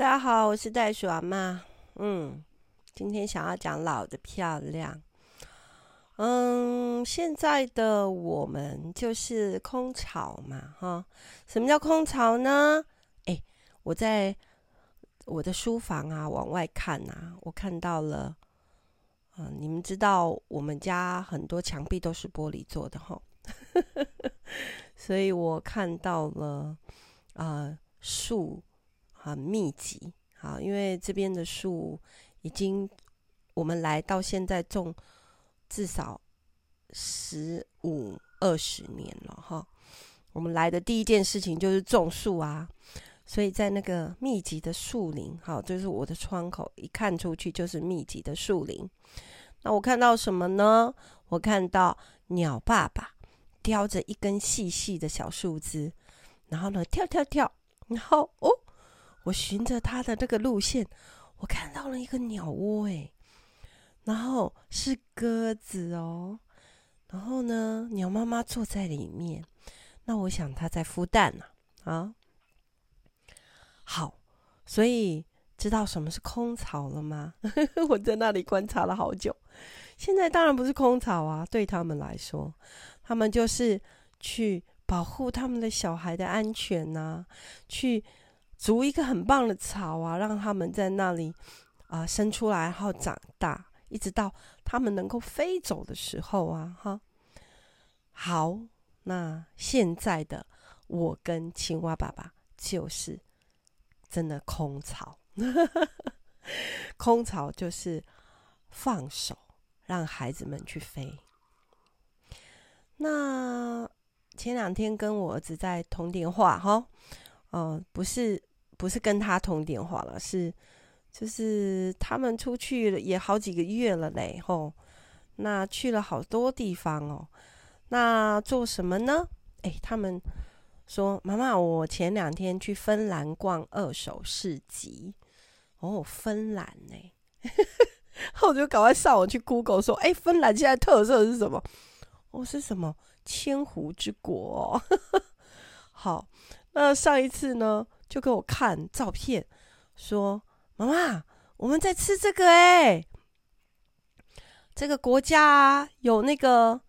大家好，我是袋鼠阿嬷。嗯，今天想要讲老的漂亮。嗯，现在的我们就是空巢嘛，哈。什么叫空巢呢？哎，我在我的书房啊，往外看啊，我看到了。嗯，你们知道我们家很多墙壁都是玻璃做的哈，所以我看到了啊树。很密集，好，因为这边的树已经我们来到现在种至少十五二十年了哈。我们来的第一件事情就是种树啊，所以在那个密集的树林，好，就是我的窗口一看出去就是密集的树林。那我看到什么呢？我看到鸟爸爸叼着一根细细的小树枝，然后呢跳跳跳，然后哦。我循着它的这个路线，我看到了一个鸟窝，诶，然后是鸽子哦，然后呢，鸟妈妈坐在里面，那我想它在孵蛋呢，啊，好，所以知道什么是空巢了吗？我在那里观察了好久，现在当然不是空巢啊，对他们来说，他们就是去保护他们的小孩的安全呐，去。筑一个很棒的巢啊，让他们在那里啊、生出来，然后长大，一直到他们能够飞走的时候啊，哈。好，那现在的我跟青蛙爸爸就是真的空巢，空巢就是放手让孩子们去飞。那前两天跟我儿子在通电话，哈，呃，不是。不是跟他通电话了，是就是他们出去了也好几个月了嘞，吼，那去了好多地方哦。那做什么呢？诶，他们说妈妈，我前两天去芬兰逛二手市集。哦，芬兰呢？我就赶快上网去 Google 说，诶，芬兰现在特色是什么？哦，是什么？千湖之国哦。好，那上一次呢？就给我看照片，说：“妈妈，我们在吃这个哎，这个国家，有那个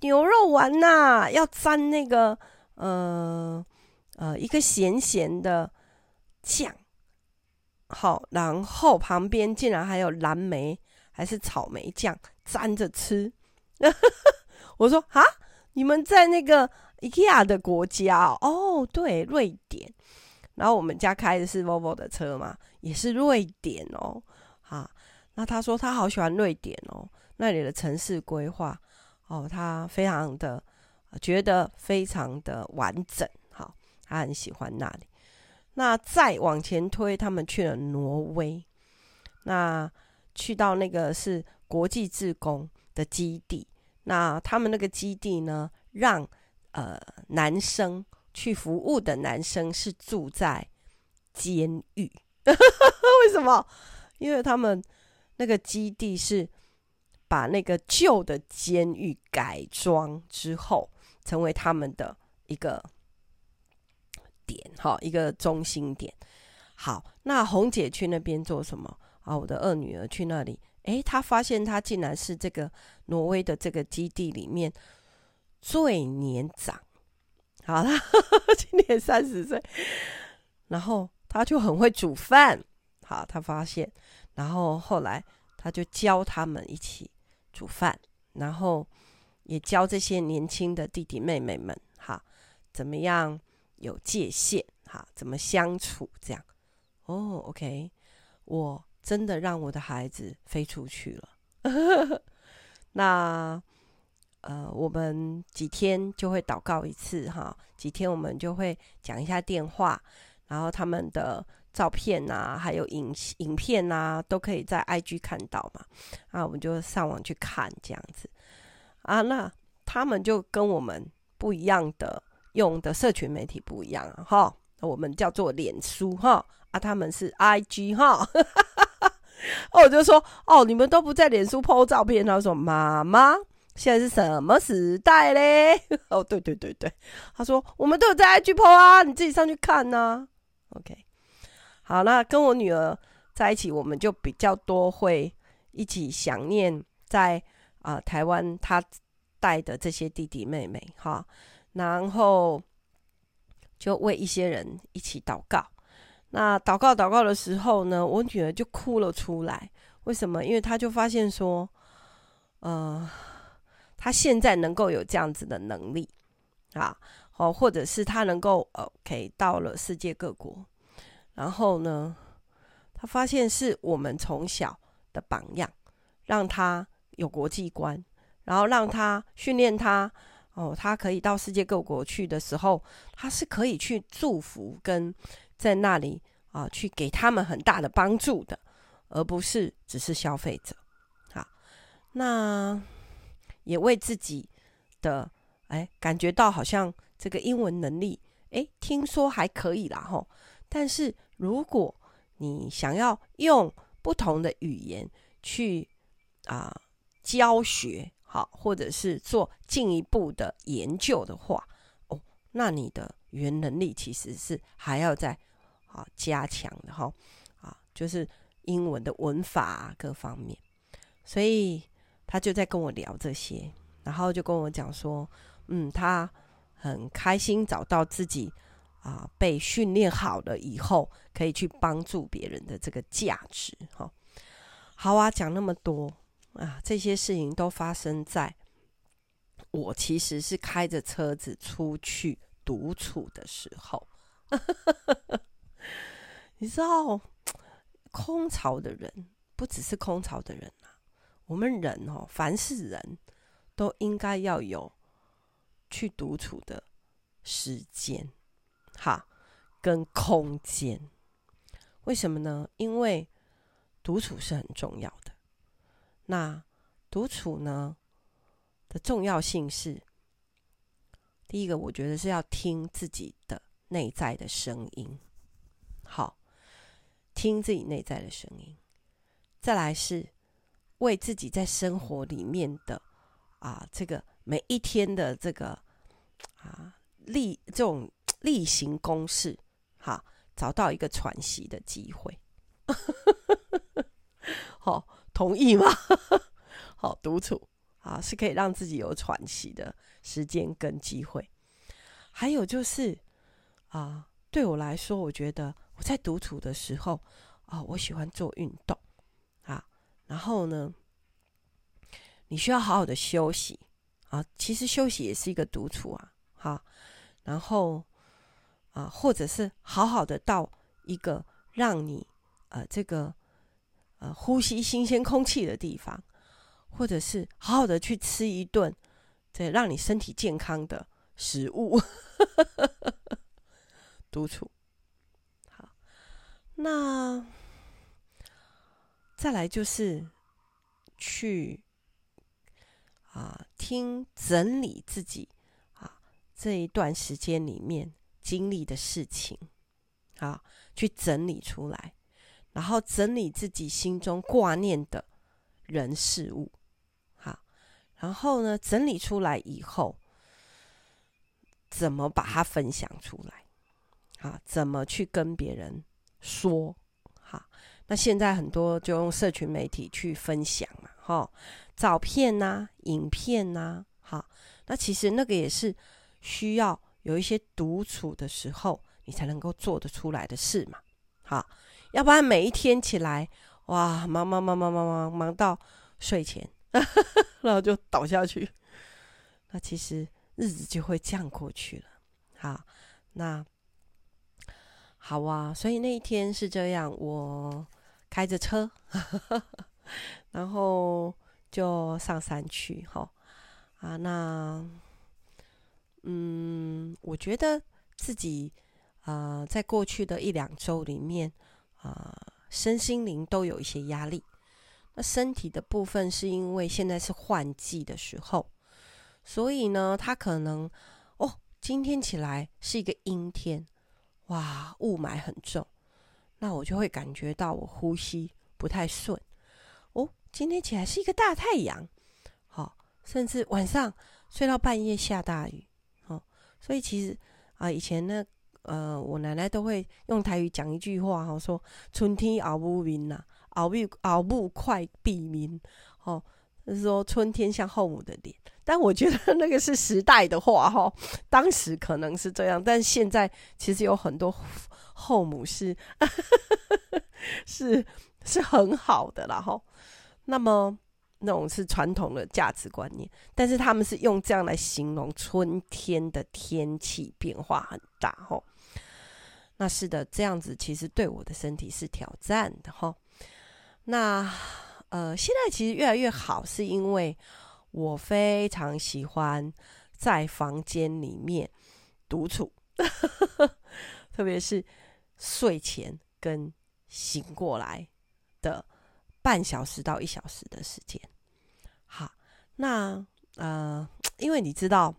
牛肉丸呐，要沾那个呃呃一个咸咸的酱，好，然后旁边竟然还有蓝莓还是草莓酱沾着吃。”我说：“啊，你们在那个 IKEA 的国家哦？对，瑞典。”然后我们家开的是 Volvo 的车嘛，也是瑞典哦，哈。那他说他好喜欢瑞典哦，那里的城市规划哦，他非常的觉得非常的完整，哈，他很喜欢那里。那再往前推，他们去了挪威，那去到那个是国际志工的基地，那他们那个基地呢，让呃男生。去服务的男生是住在监狱，为什么？因为他们那个基地是把那个旧的监狱改装之后，成为他们的一个点，哈，一个中心点。好，那红姐去那边做什么？啊，我的二女儿去那里，诶，她发现她竟然是这个挪威的这个基地里面最年长。好了，今年三十岁，然后他就很会煮饭。好，他发现，然后后来他就教他们一起煮饭，然后也教这些年轻的弟弟妹妹们，哈，怎么样有界限，哈，怎么相处，这样。哦，OK，我真的让我的孩子飞出去了。那。呃，我们几天就会祷告一次哈，几天我们就会讲一下电话，然后他们的照片啊，还有影影片啊，都可以在 IG 看到嘛，啊，我们就上网去看这样子。啊，那他们就跟我们不一样的，用的社群媒体不一样哈，我们叫做脸书哈，啊，他们是 IG 哈，哦，我就说哦，你们都不在脸书 po 照片，他说妈妈。现在是什么时代嘞？哦，对对对对，他说我们都有在 IG po 啊，你自己上去看呐、OK，好，那跟我女儿在一起，我们就比较多会一起想念在啊、台湾她带的这些弟弟妹妹哈，然后就为一些人一起祷告。那祷告祷告的时候呢，我女儿就哭了出来。为什么？因为她就发现说，呃，他现在能够有这样子的能力啊，哦，或者是他能够 OK 到了世界各国。然后呢，他发现是我们从小的榜样，让他有国际观，然后让他训练他哦，他可以到世界各国去的时候，他是可以去祝福跟在那里啊，去给他们很大的帮助的，而不是只是消费者。好，那也为自己的哎感觉到好像这个英文能力哎，听说还可以啦吼。但是，如果你想要用不同的语言去啊、教学，好，或者是做进一步的研究的话，哦，那你的语言能力其实是还要再啊加强的哈，啊，就是英文的文法啊各方面。所以他就在跟我聊这些，然后就跟我讲说，嗯，他很开心找到自己。啊，被训练好了以后，可以去帮助别人的这个价值，哈，好啊，讲那么多啊，这些事情都发生在我其实是开着车子出去独处的时候。你知道，空巢的人不只是空巢的人，我们人哦，凡是人都应该要有去独处的时间。哈，跟空间，为什么呢？因为独处是很重要的。那独处呢的重要性是，第一个，我觉得是要听自己的内在的声音，好，听自己内在的声音。再来是为自己在生活里面的啊，这个每一天的这个啊例这种。例行公事，哈，找到一个喘息的机会，好，同意吗？好，独处啊，是可以让自己有喘息的时间跟机会。还有就是啊，对我来说，我觉得我在独处的时候啊，我喜欢做运动，然后呢，你需要好好的休息啊，其实休息也是一个独处啊，好，然后。啊，或者是好好的到一个让你呃这个呃呼吸新鲜空气的地方，或者是好好的去吃一顿这让你身体健康的食物，独处。好，那再来就是去啊听整理自己啊这一段时间里面。经历的事情，好，去整理出来，然后整理自己心中挂念的人事物，好，然后呢，整理出来以后，怎么把它分享出来？好，怎么去跟别人说？好，那现在很多就用社群媒体去分享嘛，哈，照片呐，影片呐，好，那其实那个也是需要。有一些独处的时候，你才能够做得出来的事嘛，好，要不然每一天起来，哇，忙忙忙忙忙忙忙到睡前，然后就倒下去，那其实日子就会这样过去了。好，那好啊，所以那一天是这样，我开着车，然后就上山去，哈，啊，那。嗯，我觉得自己啊、在过去的一两周里面啊、身心灵都有一些压力。那身体的部分是因为现在是换季的时候，所以呢，他可能哦，今天起来是一个阴天，哇，雾霾很重，那我就会感觉到我呼吸不太顺。哦，今天起来是一个大太阳，好、甚至晚上睡到半夜下大雨。所以其实啊，以前呢，呃，我奶奶都会用台语讲一句话哈，说春天熬不明呐，熬不熬不快避民，哦，就是说春天像后母的脸。但我觉得那个是时代的话哈，当时可能是这样，但现在其实有很多后母是 是是很好的啦哈。那么那种是传统的价值观念，但是他们是用这样来形容春天的天气变化很大哈。那是的，这样子其实对我的身体是挑战的哈。那呃，现在其实越来越好，是因为。我非常喜欢在房间里面独处，特别是睡前跟醒过来的半小时到一小时的时间。好，那呃，因为你知道，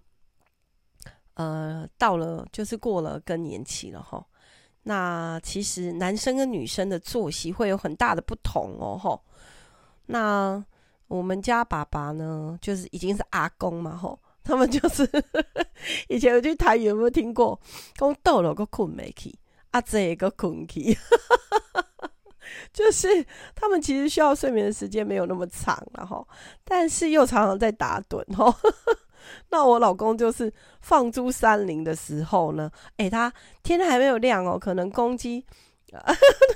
呃，到了就是过了更年期了齁。那其实男生跟女生的作息会有很大的不同哦，齁。那我们家爸爸呢，就是已经是阿公嘛，吼，他们就是 以前有去台语有没有听过？讲倒了个困没去，阿这个困去，就是他们其实需要睡眠的时间没有那么长了，吼，但是又常常在打盹，吼。那我老公就是放猪山林的时候呢，诶，他天还没有亮哦，可能公鸡，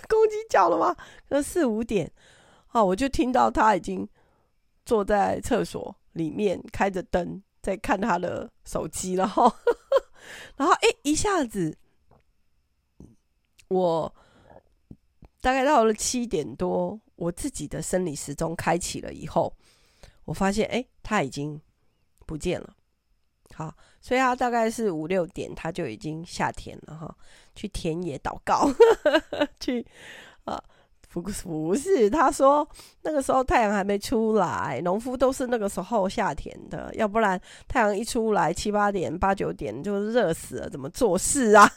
公鸡叫了吗？可能四五点，哦，我就听到他已经。坐在厕所里面开着灯，在看他的手机，然后，然后哎，一下子，我大概到了七点多，我自己的生理时钟开启了以后，我发现哎，他已经不见了。好，所以他大概是五六点，他就已经下田了哈，去田野祷告，去啊。不不是，他说那个时候太阳还没出来，农夫都是那个时候下田的，要不然太阳一出来七八点八九点就热死了，怎么做事啊？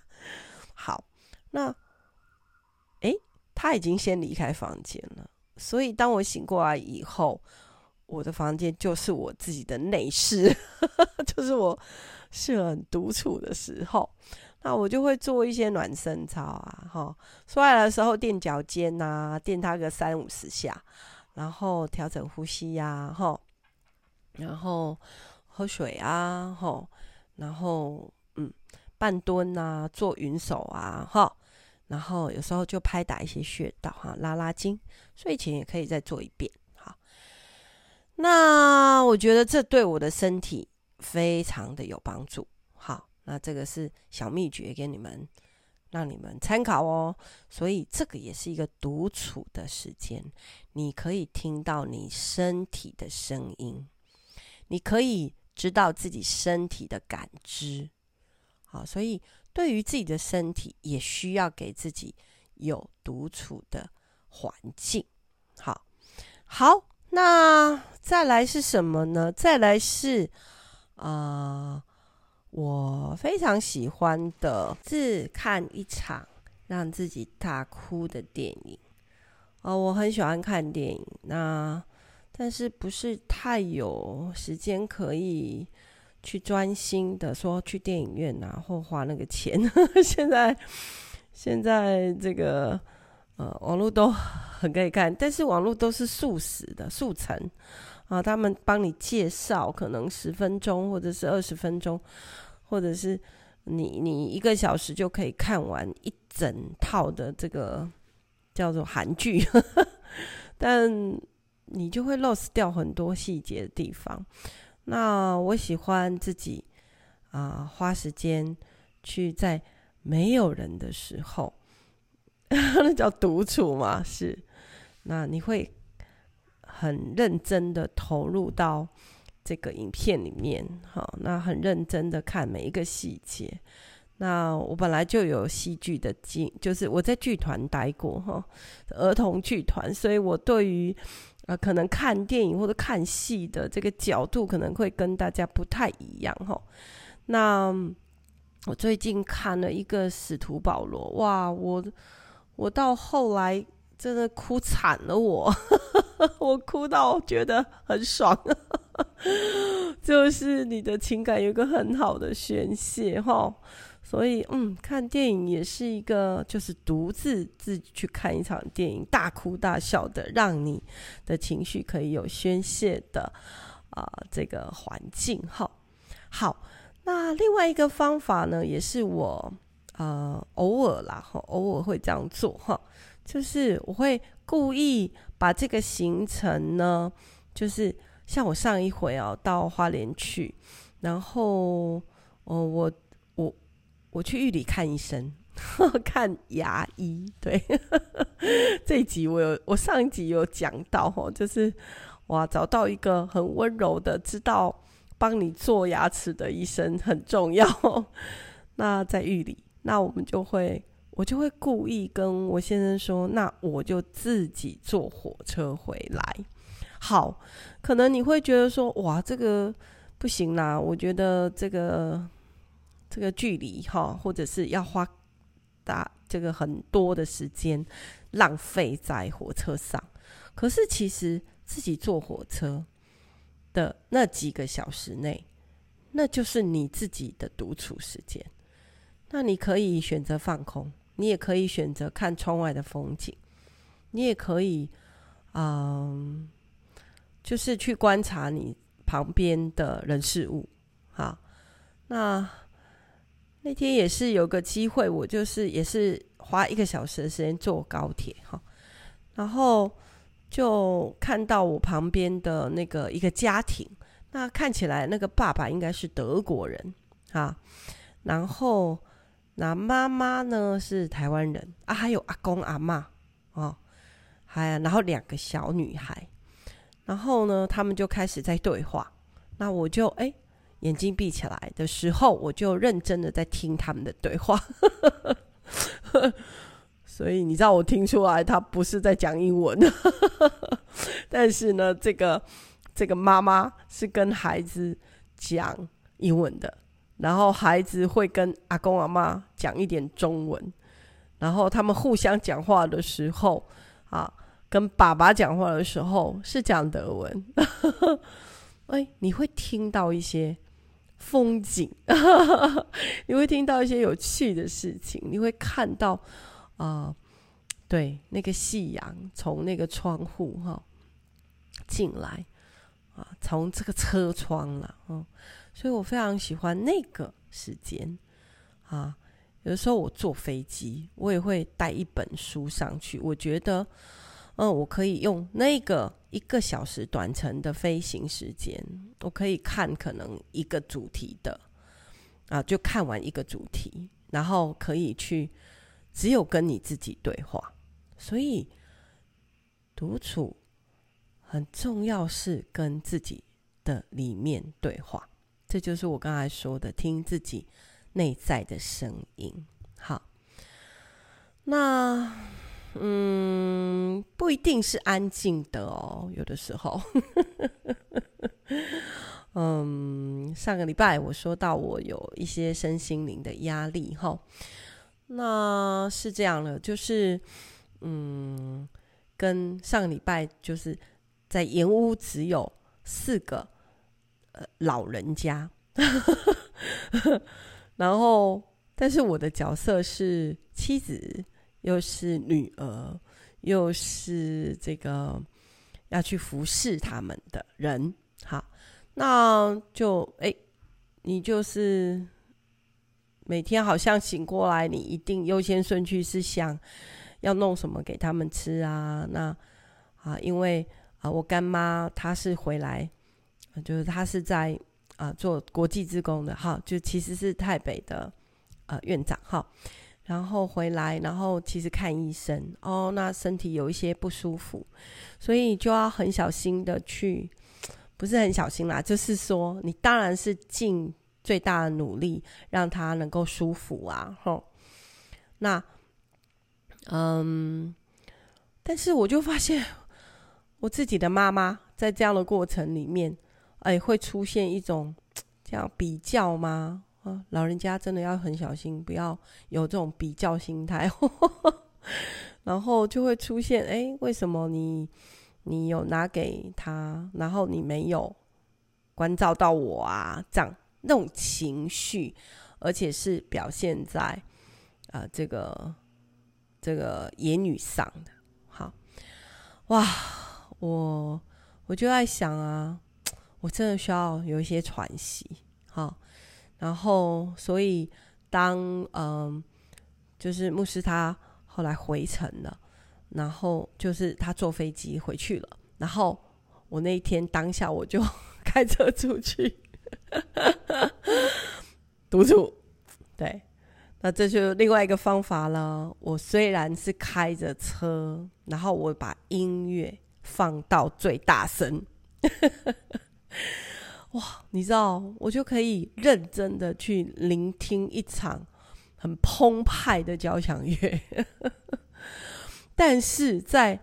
好，那诶，他已经先离开房间了，所以当我醒过来以后，我的房间就是我自己的内室，就是我是很独处的时候。那我就会做一些暖身操啊，哈，出来的时候垫脚尖呐，垫它个三五十下，然后调整呼吸呀，哈，然后喝水啊，哈，然后嗯，半蹲呐，做云手啊，哈，然后有时候就拍打一些穴道哈，拉拉筋，睡前也可以再做一遍，好。那我觉得这对我的身体非常的有帮助。那这个是小秘诀给你们，让你们参考哦。所以这个也是一个独处的时间，你可以听到你身体的声音，你可以知道自己身体的感知。好，所以对于自己的身体，也需要给自己有独处的环境。好，好，那再来是什么呢？再来是啊。我非常喜欢的是看一场让自己大哭的电影哦，我很喜欢看电影，那但是不是太有时间可以去专心的说去电影院啊，或花那个钱。现在现在这个呃网络都很可以看，但是网络都是速食的速成啊，他们帮你介绍可能十分钟或者是二十分钟。或者是你你一个小时就可以看完一整套的这个叫做韩剧，但你就会 lost 掉很多细节的地方。那我喜欢自己啊、花时间去在没有人的时候，那叫独处嘛，是。那你会很认真的投入到。这个影片里面，好，那很认真的看每一个细节。那我本来就有戏剧的经，就是我在剧团待过哈，儿童剧团，所以我对于呃可能看电影或者看戏的这个角度，可能会跟大家不太一样哈。那我最近看了一个《使徒保罗》，哇，我我到后来真的哭惨了我，我哭到觉得很爽。就是你的情感有个很好的宣泄哈，所以，嗯，看电影也是一个，就是独自自己去看一场电影，大哭大笑的，让你的情绪可以有宣泄的啊、呃，这个环境。哈，好，那另外一个方法呢，也是我呃偶尔啦，偶尔会这样做，哈，就是我会故意把这个行程呢，就是像我上一回啊，到花莲去，然后，哦、我，我。我去玉里看医生，看牙医。对，这一集我有，我上一集有讲到哦，就是哇，找到一个很温柔的，知道帮你做牙齿的医生很重要。那在玉里，那我们就会，我就会故意跟我先生说，那我就自己坐火车回来。好，可能你会觉得说，哇，这个不行啦，我觉得这个。这个距离哈，或者是要花大这个很多的时间浪费在火车上，可是其实自己坐火车的那几个小时内，那就是你自己的独处时间。那你可以选择放空，你也可以选择看窗外的风景，你也可以，嗯，就是去观察你旁边的人事物。好，那。那天也是有个机会，我就是也是花一个小时的时间坐高铁哈，然后就看到我旁边的那个一个家庭，那看起来那个爸爸应该是德国人啊，然后那妈妈呢是台湾人啊，还有阿公阿嬷哦，还然后两个小女孩，然后呢他们就开始在对话，那我就哎。眼睛闭起来的时候，我就认真的在听他们的对话，所以你知道我听出来他不是在讲英文，但是呢，这个这个妈妈是跟孩子讲英文的，然后孩子会跟阿公阿妈讲一点中文，然后他们互相讲话的时候啊，跟爸爸讲话的时候是讲德文，哎，你会听到一些。风景，你会听到一些有趣的事情，你会看到啊、呃，对，那个夕阳从那个窗户哈进来啊，从这个车窗了，嗯，所以我非常喜欢那个时间啊。有的时候我坐飞机，我也会带一本书上去，我觉得。嗯，我可以用那个一个小时短程的飞行时间，我可以看可能一个主题的啊，就看完一个主题，然后可以去只有跟你自己对话。所以独处很重要，是跟自己的里面对话。这就是我刚才说的，听自己内在的声音。好，那。嗯，不一定是安静的哦，有的时候。嗯，上个礼拜我说到我有一些身心灵的压力哈，那是这样的，就是嗯，跟上个礼拜就是在盐屋只有四个老人家，然后但是我的角色是妻子。又是女儿，又是这个要去服侍他们的人，好，那就哎，你就是每天好像醒过来，你一定优先顺序是想要弄什么给他们吃啊？那啊，因为啊，我干妈她是回来，就是他是在啊做国际职工的，哈，就其实是台北的呃院长，哈。然后回来，然后其实看医生哦，那身体有一些不舒服，所以就要很小心的去，不是很小心啦，就是说你当然是尽最大的努力让他能够舒服啊，吼。那，嗯，但是我就发现我自己的妈妈在这样的过程里面，哎，会出现一种这样比较吗？啊，老人家真的要很小心，不要有这种比较心态，然后就会出现，哎，为什么你你有拿给他，然后你没有关照到我啊？这样那种情绪，而且是表现在啊、呃、这个这个言语上的。好，哇，我我就在想啊，我真的需要有一些喘息。好，然后所以当嗯、就是牧师他后来回程了，然后就是他坐飞机回去了，然后我那一天当下我就 开车出去。独处，对，那这就另外一个方法了。我虽然是开着车，然后我把音乐放到最大声，哇，你知道，我就可以认真的去聆听一场很澎湃的交响乐。但是在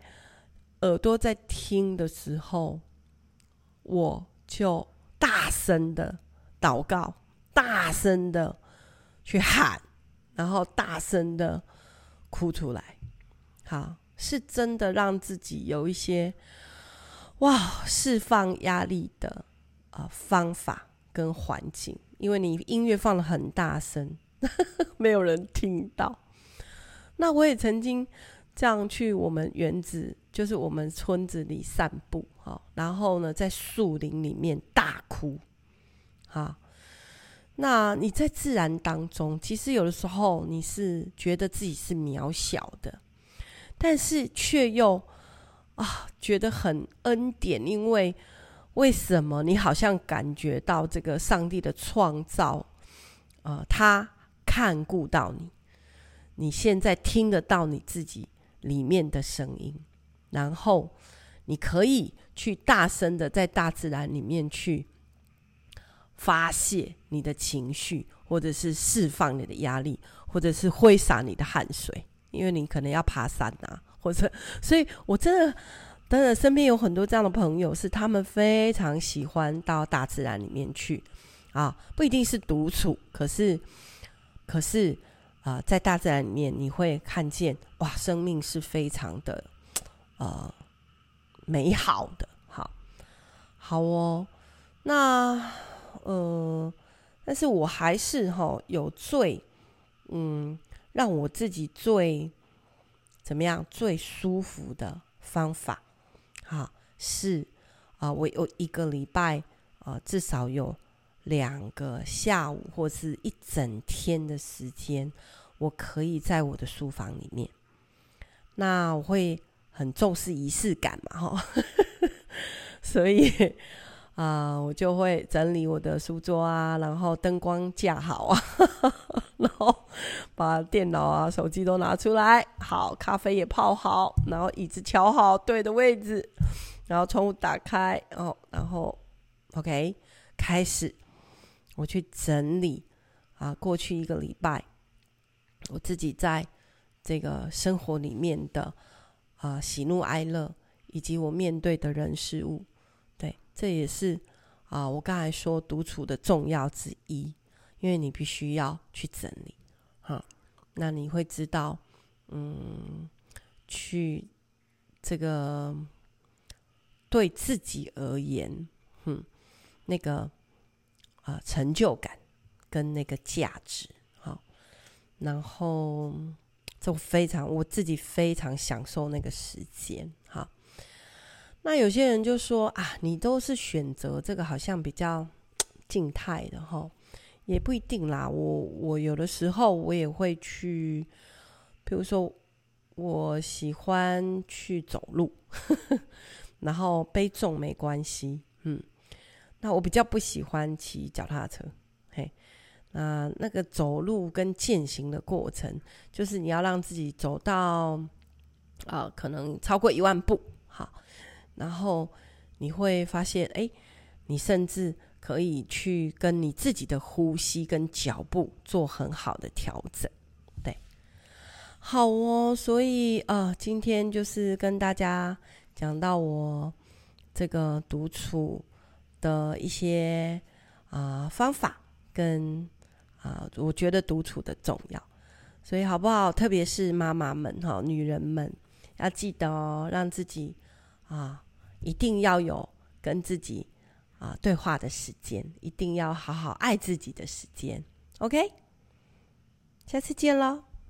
耳朵在听的时候，我就大声的祷告。大声的去喊，然后大声的哭出来，好，是真的让自己有一些哇释放压力的、方法跟环境，因为你音乐放得很大声，没有人听到。那我也曾经这样去我们园子，就是我们村子里散步，好，然后呢在树林里面大哭，好。那你在自然当中，其实有的时候你是觉得自己是渺小的，但是却又啊觉得很恩典，因为为什么你好像感觉到这个上帝的创造，呃，他看顾到你，你现在听得到你自己里面的声音，然后你可以去大声的在大自然里面去。发泄你的情绪，或者是释放你的压力，或者是挥洒你的汗水，因为你可能要爬山啊，或者，所以我真的，当然身边有很多这样的朋友，是他们非常喜欢到大自然里面去。啊，不一定是独处，可是，可是啊，在大自然里面你会看见哇，生命是非常的呃美好的，好，好哦，那。呃，但是我还是哈有最嗯让我自己最怎么样最舒服的方法，哈是啊，我有一个礼拜啊，至少有两个下午或是一整天的时间，我可以在我的书房里面。那我会很重视仪式感嘛，哈，所以。啊、我就会整理我的书桌啊，然后灯光架好啊，然后把电脑啊、手机都拿出来，好，咖啡也泡好，然后椅子调好对的位置，然后窗户打开，哦，然后 OK，开始我去整理啊，过去一个礼拜我自己在这个生活里面的啊喜怒哀乐，以及我面对的人事物。这也是啊、我刚才说独处的重要之一，因为你必须要去整理，哈，那你会知道，嗯，去这个对自己而言，哼，那个啊、成就感跟那个价值，好，然后就非常我自己非常享受那个时间，那有些人就说啊，你都是选择这个好像比较静态的哈，也不一定啦。我我有的时候我也会去，比如说我喜欢去走路，然后背重没关系，嗯。那我比较不喜欢骑脚踏车，嘿，那那个走路跟健行的过程，就是你要让自己走到啊、可能超过一万步，好。然后你会发现，哎，你甚至可以去跟你自己的呼吸跟脚步做很好的调整，对，好哦。所以啊、今天就是跟大家讲到我这个独处的一些啊、方法跟啊、我觉得独处的重要。所以好不好？特别是妈妈们哈，女人们要记得哦，让自己啊。一定要有跟自己啊对话的时间一定要好好爱自己的时间 ok 下次见喽